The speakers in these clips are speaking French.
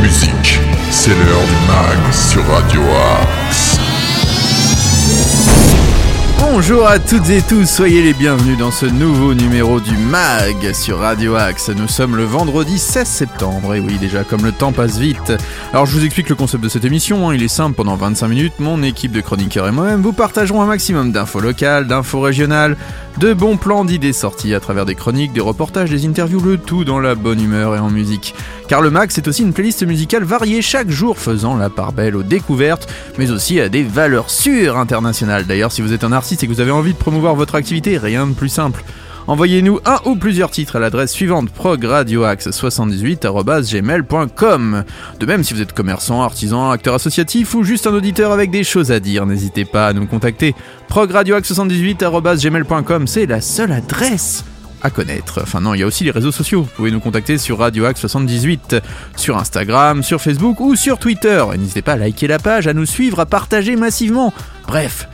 musique. C'est l'heure du mag sur Radio Axe. Bonjour à toutes et tous, soyez les bienvenus dans ce nouveau numéro du MAG sur Radio Axe. Nous sommes le vendredi 16 septembre, et oui déjà comme le temps passe vite. Alors je vous explique le concept de cette émission, hein. il est simple, pendant 25 minutes, mon équipe de chroniqueurs et moi-même vous partagerons un maximum d'infos locales, d'infos régionales, de bons plans d'idées sorties à travers des chroniques, des reportages, des interviews, le tout dans la bonne humeur et en musique. Car le MAG c'est aussi une playlist musicale variée chaque jour faisant la part belle aux découvertes, mais aussi à des valeurs sûres internationales. D'ailleurs si vous êtes un artiste et que vous avez envie de promouvoir votre activité, rien de plus simple. Envoyez-nous un ou plusieurs titres à l'adresse suivante progradioaxe78.gmail.com De même, si vous êtes commerçant, artisan, acteur associatif ou juste un auditeur avec des choses à dire, n'hésitez pas à nous contacter. progradioaxe78.gmail.com, c'est la seule adresse à connaître. Enfin non, il y a aussi les réseaux sociaux. Vous pouvez nous contacter sur radioaxe78, sur Instagram, sur Facebook ou sur Twitter. Et n'hésitez pas à liker la page, à nous suivre, à partager massivement. Bref,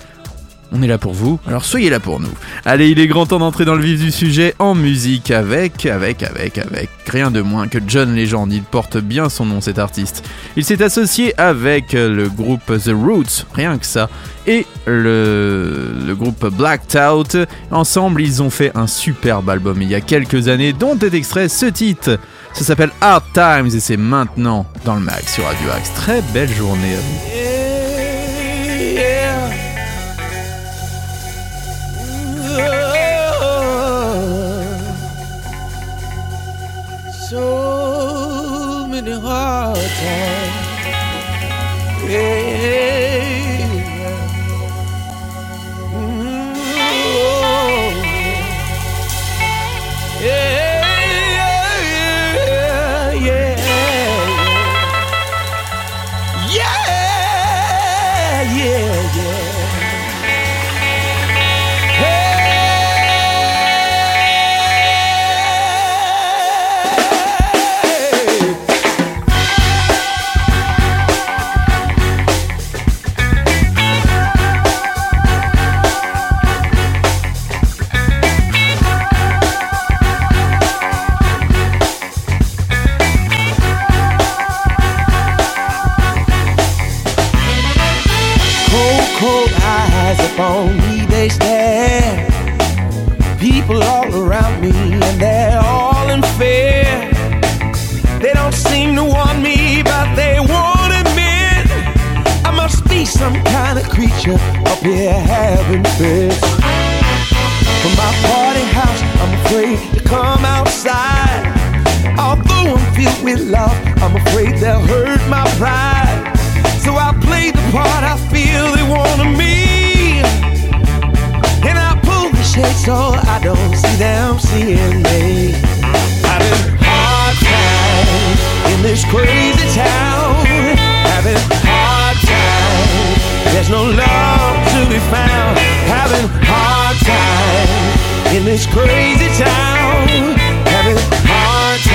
on est là pour vous, alors soyez là pour nous. Allez, il est grand temps d'entrer dans le vif du sujet en musique avec, avec, avec, avec rien de moins que John Legend. Il porte bien son nom cet artiste. Il s'est associé avec le groupe The Roots, rien que ça, et le, groupe Blacked Out. Ensemble, ils ont fait un superbe album il y a quelques années dont est extrait ce titre. Ça s'appelle Hard Times et c'est maintenant dans le mag sur Radio Axe. Très belle journée à. So many hard times. Yeah. Although with love, I'm afraid they'll hurt my pride. So I play the part I feel they want of me. And I pull the shade so I don't see them seeing me. Having hard times in this crazy town. Having hard times. There's no love to be found. Having hard times in this crazy town. Having hard times.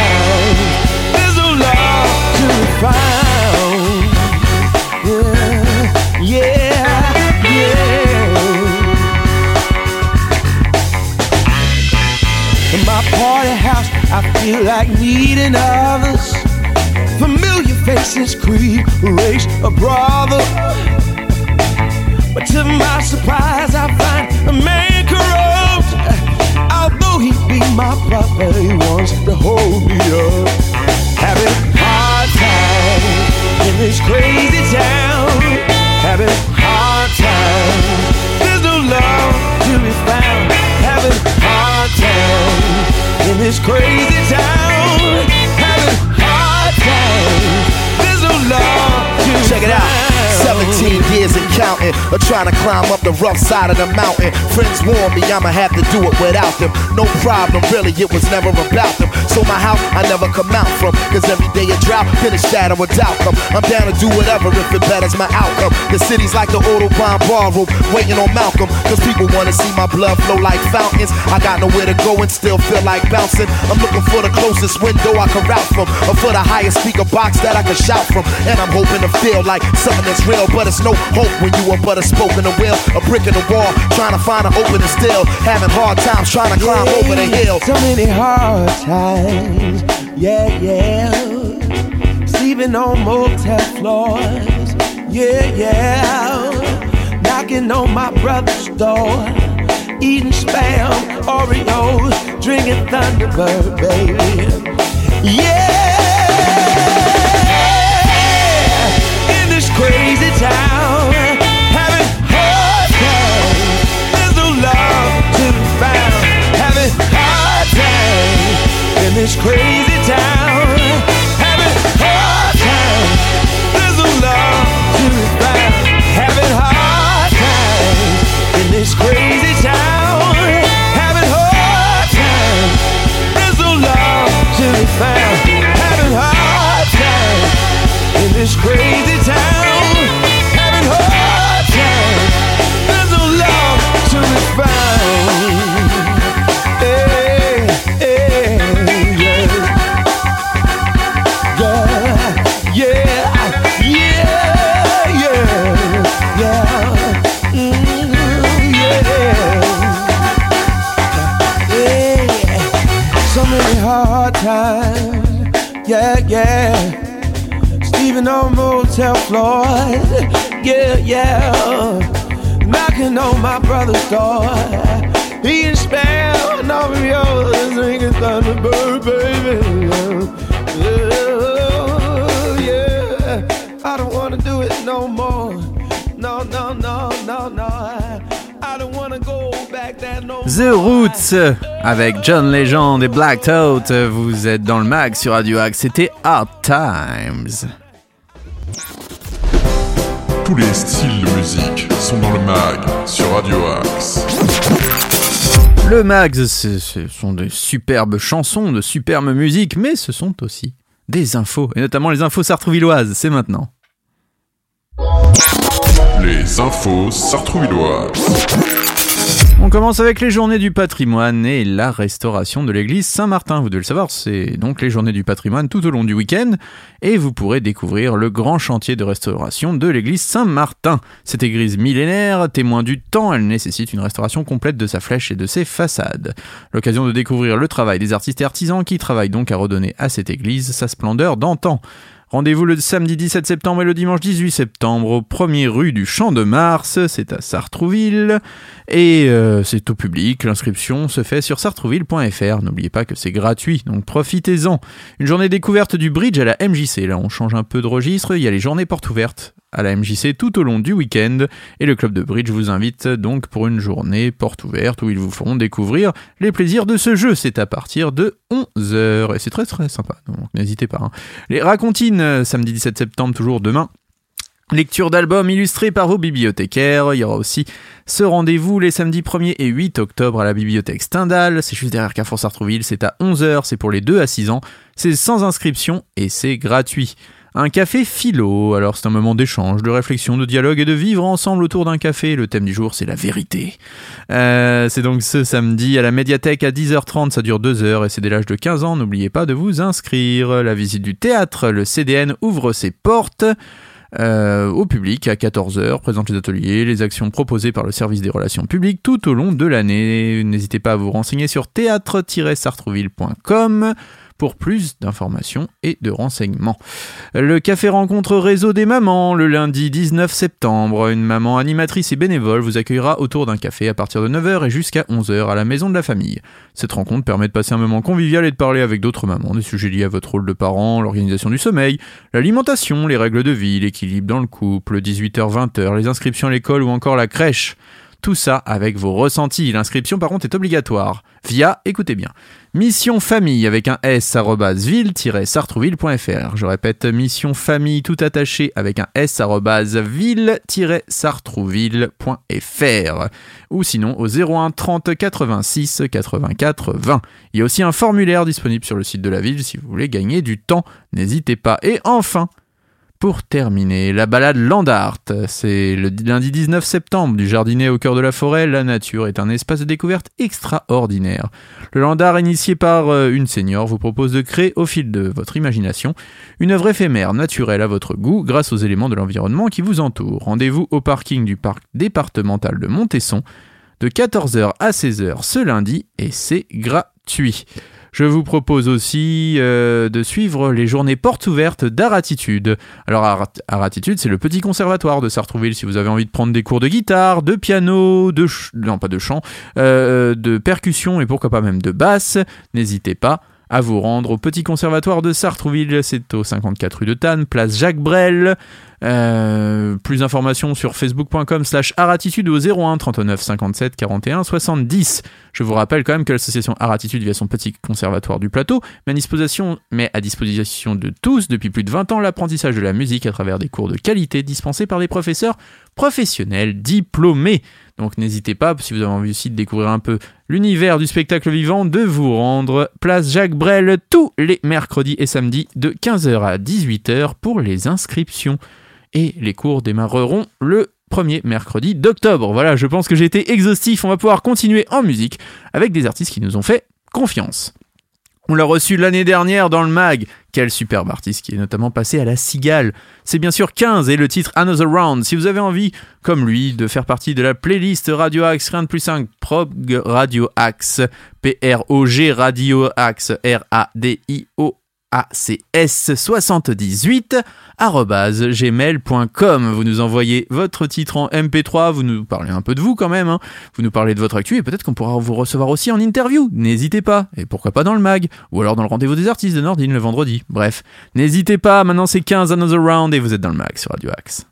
Feel like needing others. Familiar faces creep, race. But to my surprise, I find a man corrupt. Although he be my brother, he wants to hold me up. Having this crazy town. Having hard times. There's no love to be found. Having hard times in this crazy town. Having hard times. There's no love to Check it out. 17 years counting, or trying to climb up the rough side of the mountain. Friends warn me I'ma have to do it without them. No problem, really, it was never about them. So my house, I never come out from. Cause every day a drought, finish that or without come. I'm down to do whatever if it betters my outcome. The city's like the Autobahn ballroom, waiting on Malcolm. Cause people wanna see my blood flow like fountains. I got nowhere to go and still feel like bouncing. I'm looking for the closest window I can route from. Or for the highest speaker box that I can shout from. And I'm hoping to feel like something that's real, but it's no hope when you are but a spoke in the wheel, a brick in the wall, trying to find an opening still, having hard times trying to climb over the hill. So many hard times, yeah, yeah. sleeping on motel floors. Yeah, yeah. Knocking on my brother's door. Eating spam, Oreos, drinking Thunderbird, baby. Yeah, on motel floors. Yeah, yeah. Knocking on my brother's door. Eating spam, and all of yours. Drinking Thunderbird, baby? Yeah, yeah. I don't wanna do it no more. No, no, no, no, no. I don't wanna go back there no The Roots avec John Legend et Black Toad. Vous êtes dans le mag sur Radio Axe. C'était Hard Times. Tous les styles de musique sont dans le mag sur Radio Axe. Le mag, ce sont des superbes chansons, de superbes musiques, mais ce sont aussi des infos, et notamment les infos sartrouvilloises. C'est maintenant. Les infos sartrouvilloises. On commence avec les journées du patrimoine et la restauration de l'église Saint-Martin. Vous devez le savoir, c'est donc les journées du patrimoine tout au long du week-end et vous pourrez découvrir le grand chantier de restauration de l'église Saint-Martin. Cette église millénaire, témoin du temps, elle nécessite une restauration complète de sa flèche et de ses façades. L'occasion de découvrir le travail des artistes et artisans qui travaillent donc à redonner à cette église sa splendeur d'antan. Rendez-vous le samedi 17 septembre et le dimanche 18 septembre au 1er rue du Champ de Mars, c'est à Sartrouville, et euh, c'est au public, l'inscription se fait sur sartrouville.fr, n'oubliez pas que c'est gratuit, donc profitez-en. Une journée découverte du bridge à la MJC, là on change un peu de registre, il y a les journées portes ouvertes à la MJC tout au long du week-end, et le club de bridge vous invite donc pour une journée porte ouverte où ils vous feront découvrir les plaisirs de ce jeu, c'est à partir de 11h, et c'est très très sympa, donc n'hésitez pas. hein. Les racontines, samedi 17 septembre, toujours demain. Lecture d'albums illustrés par vos bibliothécaires. Il y aura aussi ce rendez-vous les samedis 1er et 8 octobre à la bibliothèque Stendhal. C'est juste derrière Carrefour Sartrouville. C'est à 11h. C'est pour les 2 à 6 ans. C'est sans inscription et c'est gratuit. Un café philo. Alors c'est un moment d'échange, de réflexion, de dialogue et de vivre ensemble autour d'un café. Le thème du jour, c'est la vérité. Euh, c'est donc ce samedi à la médiathèque à 10h30. Ça dure 2 heures et c'est dès l'âge de 15 ans. N'oubliez pas de vous inscrire. La visite du théâtre. Le CDN ouvre ses portes euh, au public à 14h, présente les ateliers, les actions proposées par le service des relations publiques tout au long de l'année. N'hésitez pas à vous renseigner sur théâtre-sartrouville.com pour plus d'informations et de renseignements. Le café rencontre réseau des mamans le lundi 19 septembre. Une maman animatrice et bénévole vous accueillera autour d'un café à partir de 9h et jusqu'à 11h à la maison de la famille. Cette rencontre permet de passer un moment convivial et de parler avec d'autres mamans des sujets liés à votre rôle de parent, l'organisation du sommeil, l'alimentation, les règles de vie, l'équilibre dans le couple, 18h-20h, les inscriptions à l'école ou encore la crèche. Tout ça avec vos ressentis. L'inscription par contre est obligatoire via, écoutez bien, mission famille avec un s ville-sartrouville.fr. Je répète, mission famille tout attaché avec un s ville-sartrouville.fr ou sinon au 01 30 86 84 20. Il y a aussi un formulaire disponible sur le site de la ville si vous voulez gagner du temps. N'hésitez pas. Et enfin, pour terminer, la balade Landart, c'est le lundi 19 septembre, du jardinet au cœur de la forêt, la nature est un espace de découverte extraordinaire. Le Landart, initié par euh, une senior, vous propose de créer au fil de votre imagination une œuvre éphémère, naturelle à votre goût, grâce aux éléments de l'environnement qui vous entoure. Rendez-vous au parking du parc départemental de Montesson, de 14h à 16h ce lundi, et c'est gratuit. Je vous propose aussi euh, de suivre les journées portes ouvertes d'Aratitude. Alors Arat- Aratitude, c'est le petit conservatoire de Sartrouville. Si vous avez envie de prendre des cours de guitare, de piano, de non pas de chant, euh, de percussion et pourquoi pas même de basse, n'hésitez pas à vous rendre au petit conservatoire de Sartrouville. C'est au 54 rue de Tannes, place Jacques Brel. Euh, plus d'informations sur facebook.com slash aratitude au 01 39 57 41 70. Je vous rappelle quand même que l'association Aratitude via son petit conservatoire du plateau met à disposition, met à disposition de tous depuis plus de 20 ans l'apprentissage de la musique à travers des cours de qualité dispensés par des professeurs professionnels diplômés. Donc n'hésitez pas, si vous avez envie aussi de découvrir un peu l'univers du spectacle vivant, de vous rendre place Jacques Brel tous les mercredis et samedis de 15h à 18h pour les inscriptions. Et les cours démarreront le premier mercredi d'octobre. Voilà, je pense que j'ai été exhaustif. On va pouvoir continuer en musique avec des artistes qui nous ont fait confiance. On l'a reçu l'année dernière dans le mag. Quel superbe artiste qui est notamment passé à la Cigale. C'est bien sûr 15 et le titre Another Round. Si vous avez envie, comme lui, de faire partie de la playlist Radio Axe, rien de plus simple, prog Radio Axe, P-R-O-G Radio Axe, R-A-D-I-O. ACS78 arobase gmail.com. Vous nous envoyez votre titre en MP3, vous nous parlez un peu de vous quand même, hein. vous nous parlez de votre actu et peut-être qu'on pourra vous recevoir aussi en interview. N'hésitez pas. Et pourquoi pas dans le mag ou alors dans le rendez-vous des artistes de Nordine le vendredi. Bref, n'hésitez pas. Maintenant c'est 15 Another Round et vous êtes dans le mag sur Radio Axe.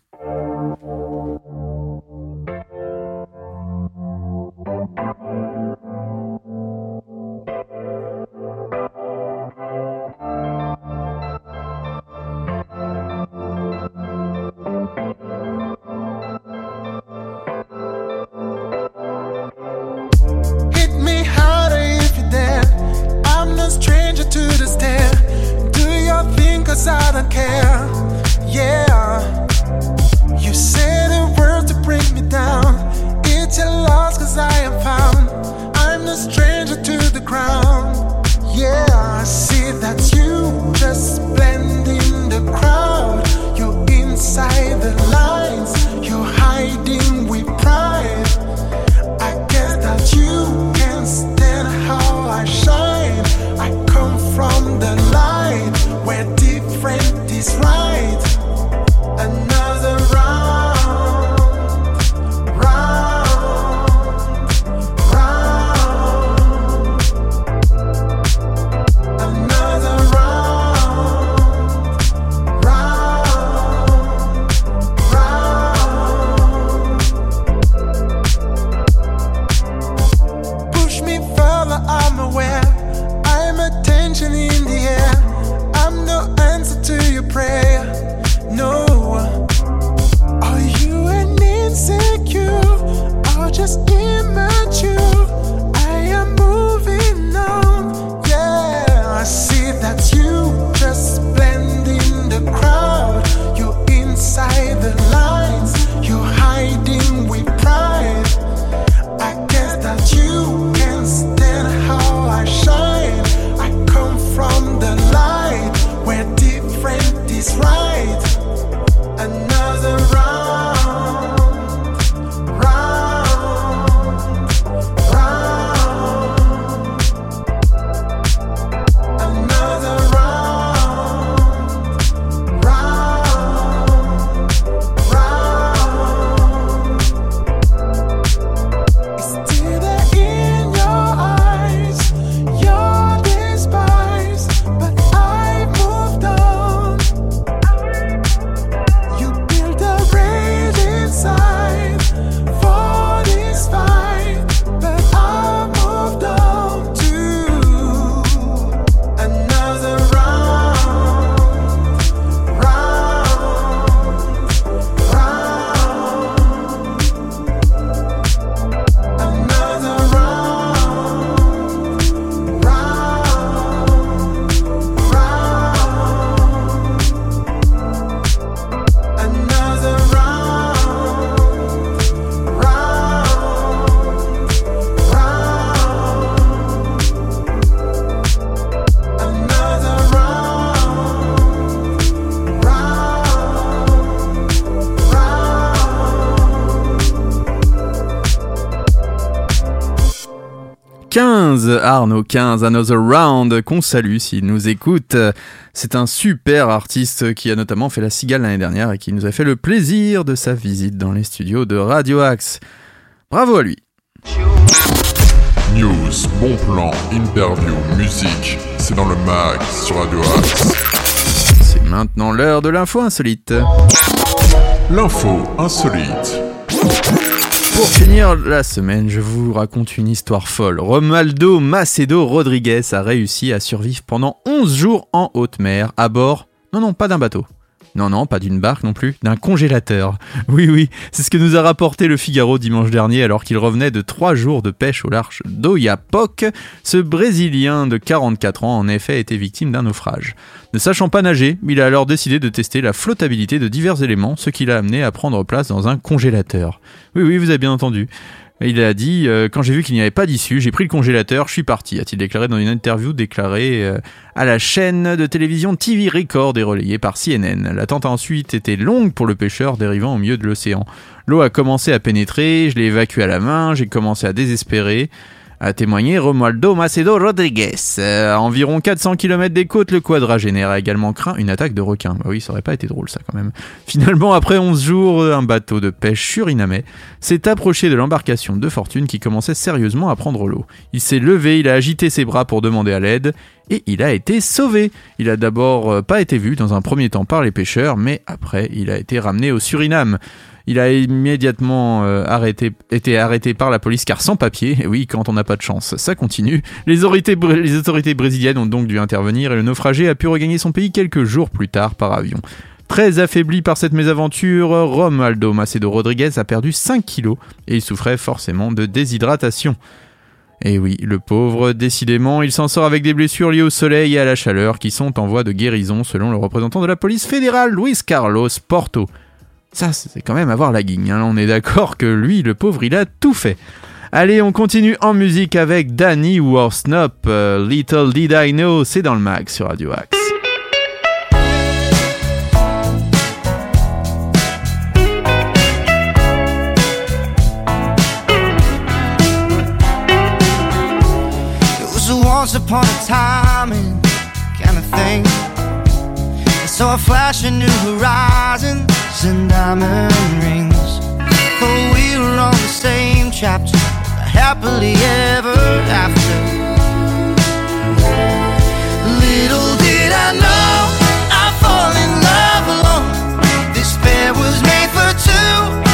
15, Arnaud 15, Another Round, qu'on salue s'il nous écoute. C'est un super artiste qui a notamment fait la cigale l'année dernière et qui nous a fait le plaisir de sa visite dans les studios de Radio Axe. Bravo à lui. News, bon plan, interview, musique, c'est dans le mag sur Radio Axe. C'est maintenant l'heure de l'info insolite. L'info insolite. Pour finir la semaine, je vous raconte une histoire folle. Romaldo Macedo Rodriguez a réussi à survivre pendant 11 jours en haute mer à bord, non non pas d'un bateau, non, non, pas d'une barque non plus, d'un congélateur. Oui, oui, c'est ce que nous a rapporté le Figaro dimanche dernier alors qu'il revenait de trois jours de pêche au large d'Oyapock. Ce Brésilien de 44 ans, en effet, était victime d'un naufrage. Ne sachant pas nager, il a alors décidé de tester la flottabilité de divers éléments, ce qui l'a amené à prendre place dans un congélateur. Oui, oui, vous avez bien entendu. Il a dit euh, Quand j'ai vu qu'il n'y avait pas d'issue, j'ai pris le congélateur, je suis parti, a-t-il déclaré dans une interview déclarée euh, à la chaîne de télévision TV Record et relayée par CNN. L'attente ensuite été longue pour le pêcheur dérivant au milieu de l'océan. L'eau a commencé à pénétrer, je l'ai évacué à la main, j'ai commencé à désespérer a témoigné Romualdo Macedo Rodriguez. Euh, environ 400 km des côtes, le quadragénaire a également craint une attaque de requin. Bah oui, ça aurait pas été drôle ça quand même. Finalement, après 11 jours, un bateau de pêche surinamais s'est approché de l'embarcation de fortune qui commençait sérieusement à prendre l'eau. Il s'est levé, il a agité ses bras pour demander à l'aide et il a été sauvé. Il a d'abord euh, pas été vu dans un premier temps par les pêcheurs, mais après il a été ramené au Suriname. Il a immédiatement euh, été arrêté par la police car sans papier. Et oui, quand on n'a pas de chance, ça continue. Les autorités, brésiliennes ont donc dû intervenir et le naufragé a pu regagner son pays quelques jours plus tard par avion. Très affaibli par cette mésaventure, Romualdo Macedo Rodriguez a perdu 5 kilos et il souffrait forcément de déshydratation. Et oui, le pauvre, décidément, il s'en sort avec des blessures liées au soleil et à la chaleur qui sont en voie de guérison selon le représentant de la police fédérale, Luis Carlos Porto. Ça, c'est quand même avoir la guigne. Hein. On est d'accord que lui, le pauvre, il a tout fait. Allez, on continue en musique avec Danny Warsnop. Euh, Little Did I Know, c'est dans le mag sur Radio Axe. Horizons and diamond rings. For we were on the same chapter, happily ever after. Little did I know I'd fall in love alone. This pair was made for two.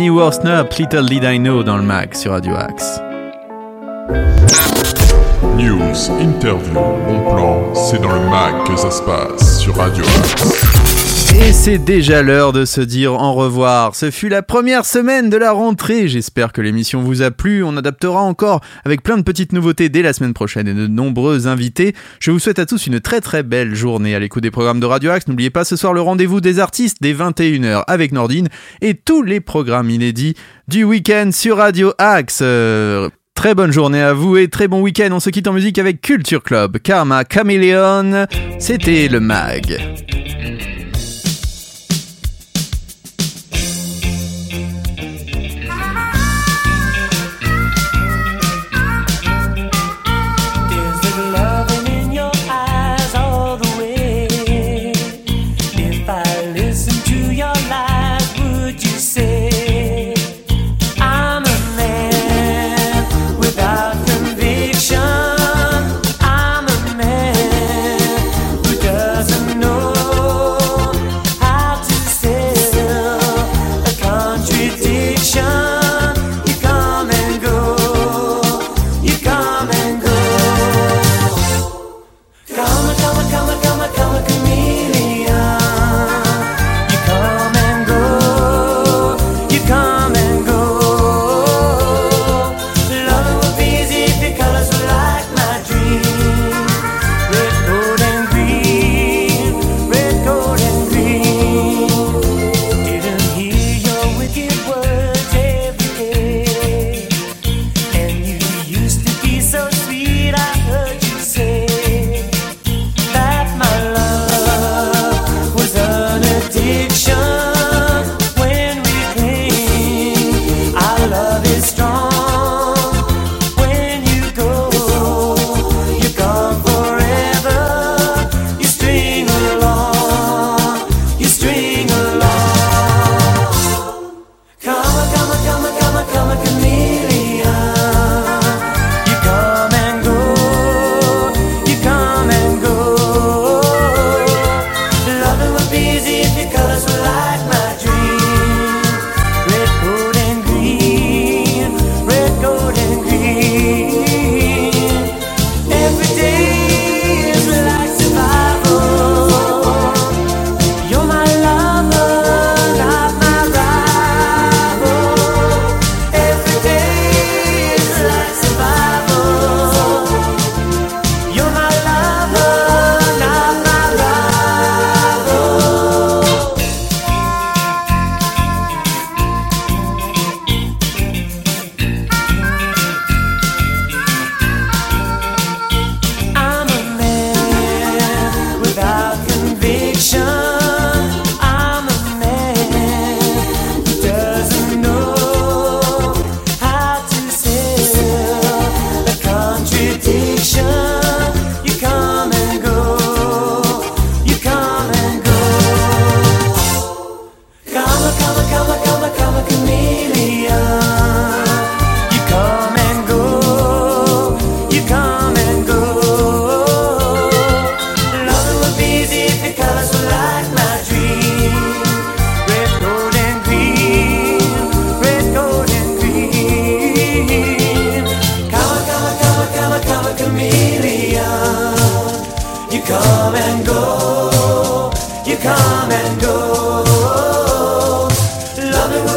Danny Worsnop, Little Did I Know dans le mag sur Radio Axe. News, interview, bon plan, c'est dans le mag que ça se passe sur Radio Axe. Et c'est déjà l'heure de se dire au revoir. Ce fut la première semaine de la rentrée. J'espère que l'émission vous a plu. On adaptera encore avec plein de petites nouveautés dès la semaine prochaine et de nombreux invités. Je vous souhaite à tous une très très belle journée à l'écoute des programmes de Radio Axe. N'oubliez pas ce soir le rendez-vous des artistes dès 21h avec Nordine et tous les programmes inédits du week-end sur Radio Axe. Euh, Très bonne journée à vous et très bon week-end. On se quitte en musique avec Culture Club, Karma Chameleon. C'était le mag.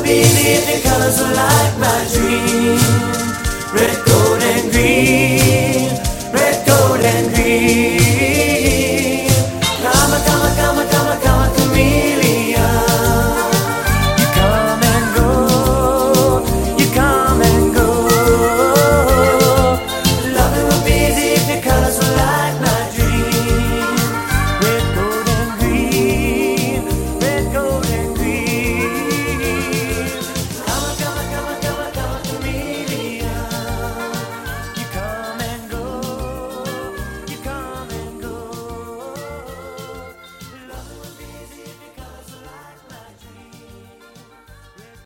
believe in colors like my dream, red, gold, and green.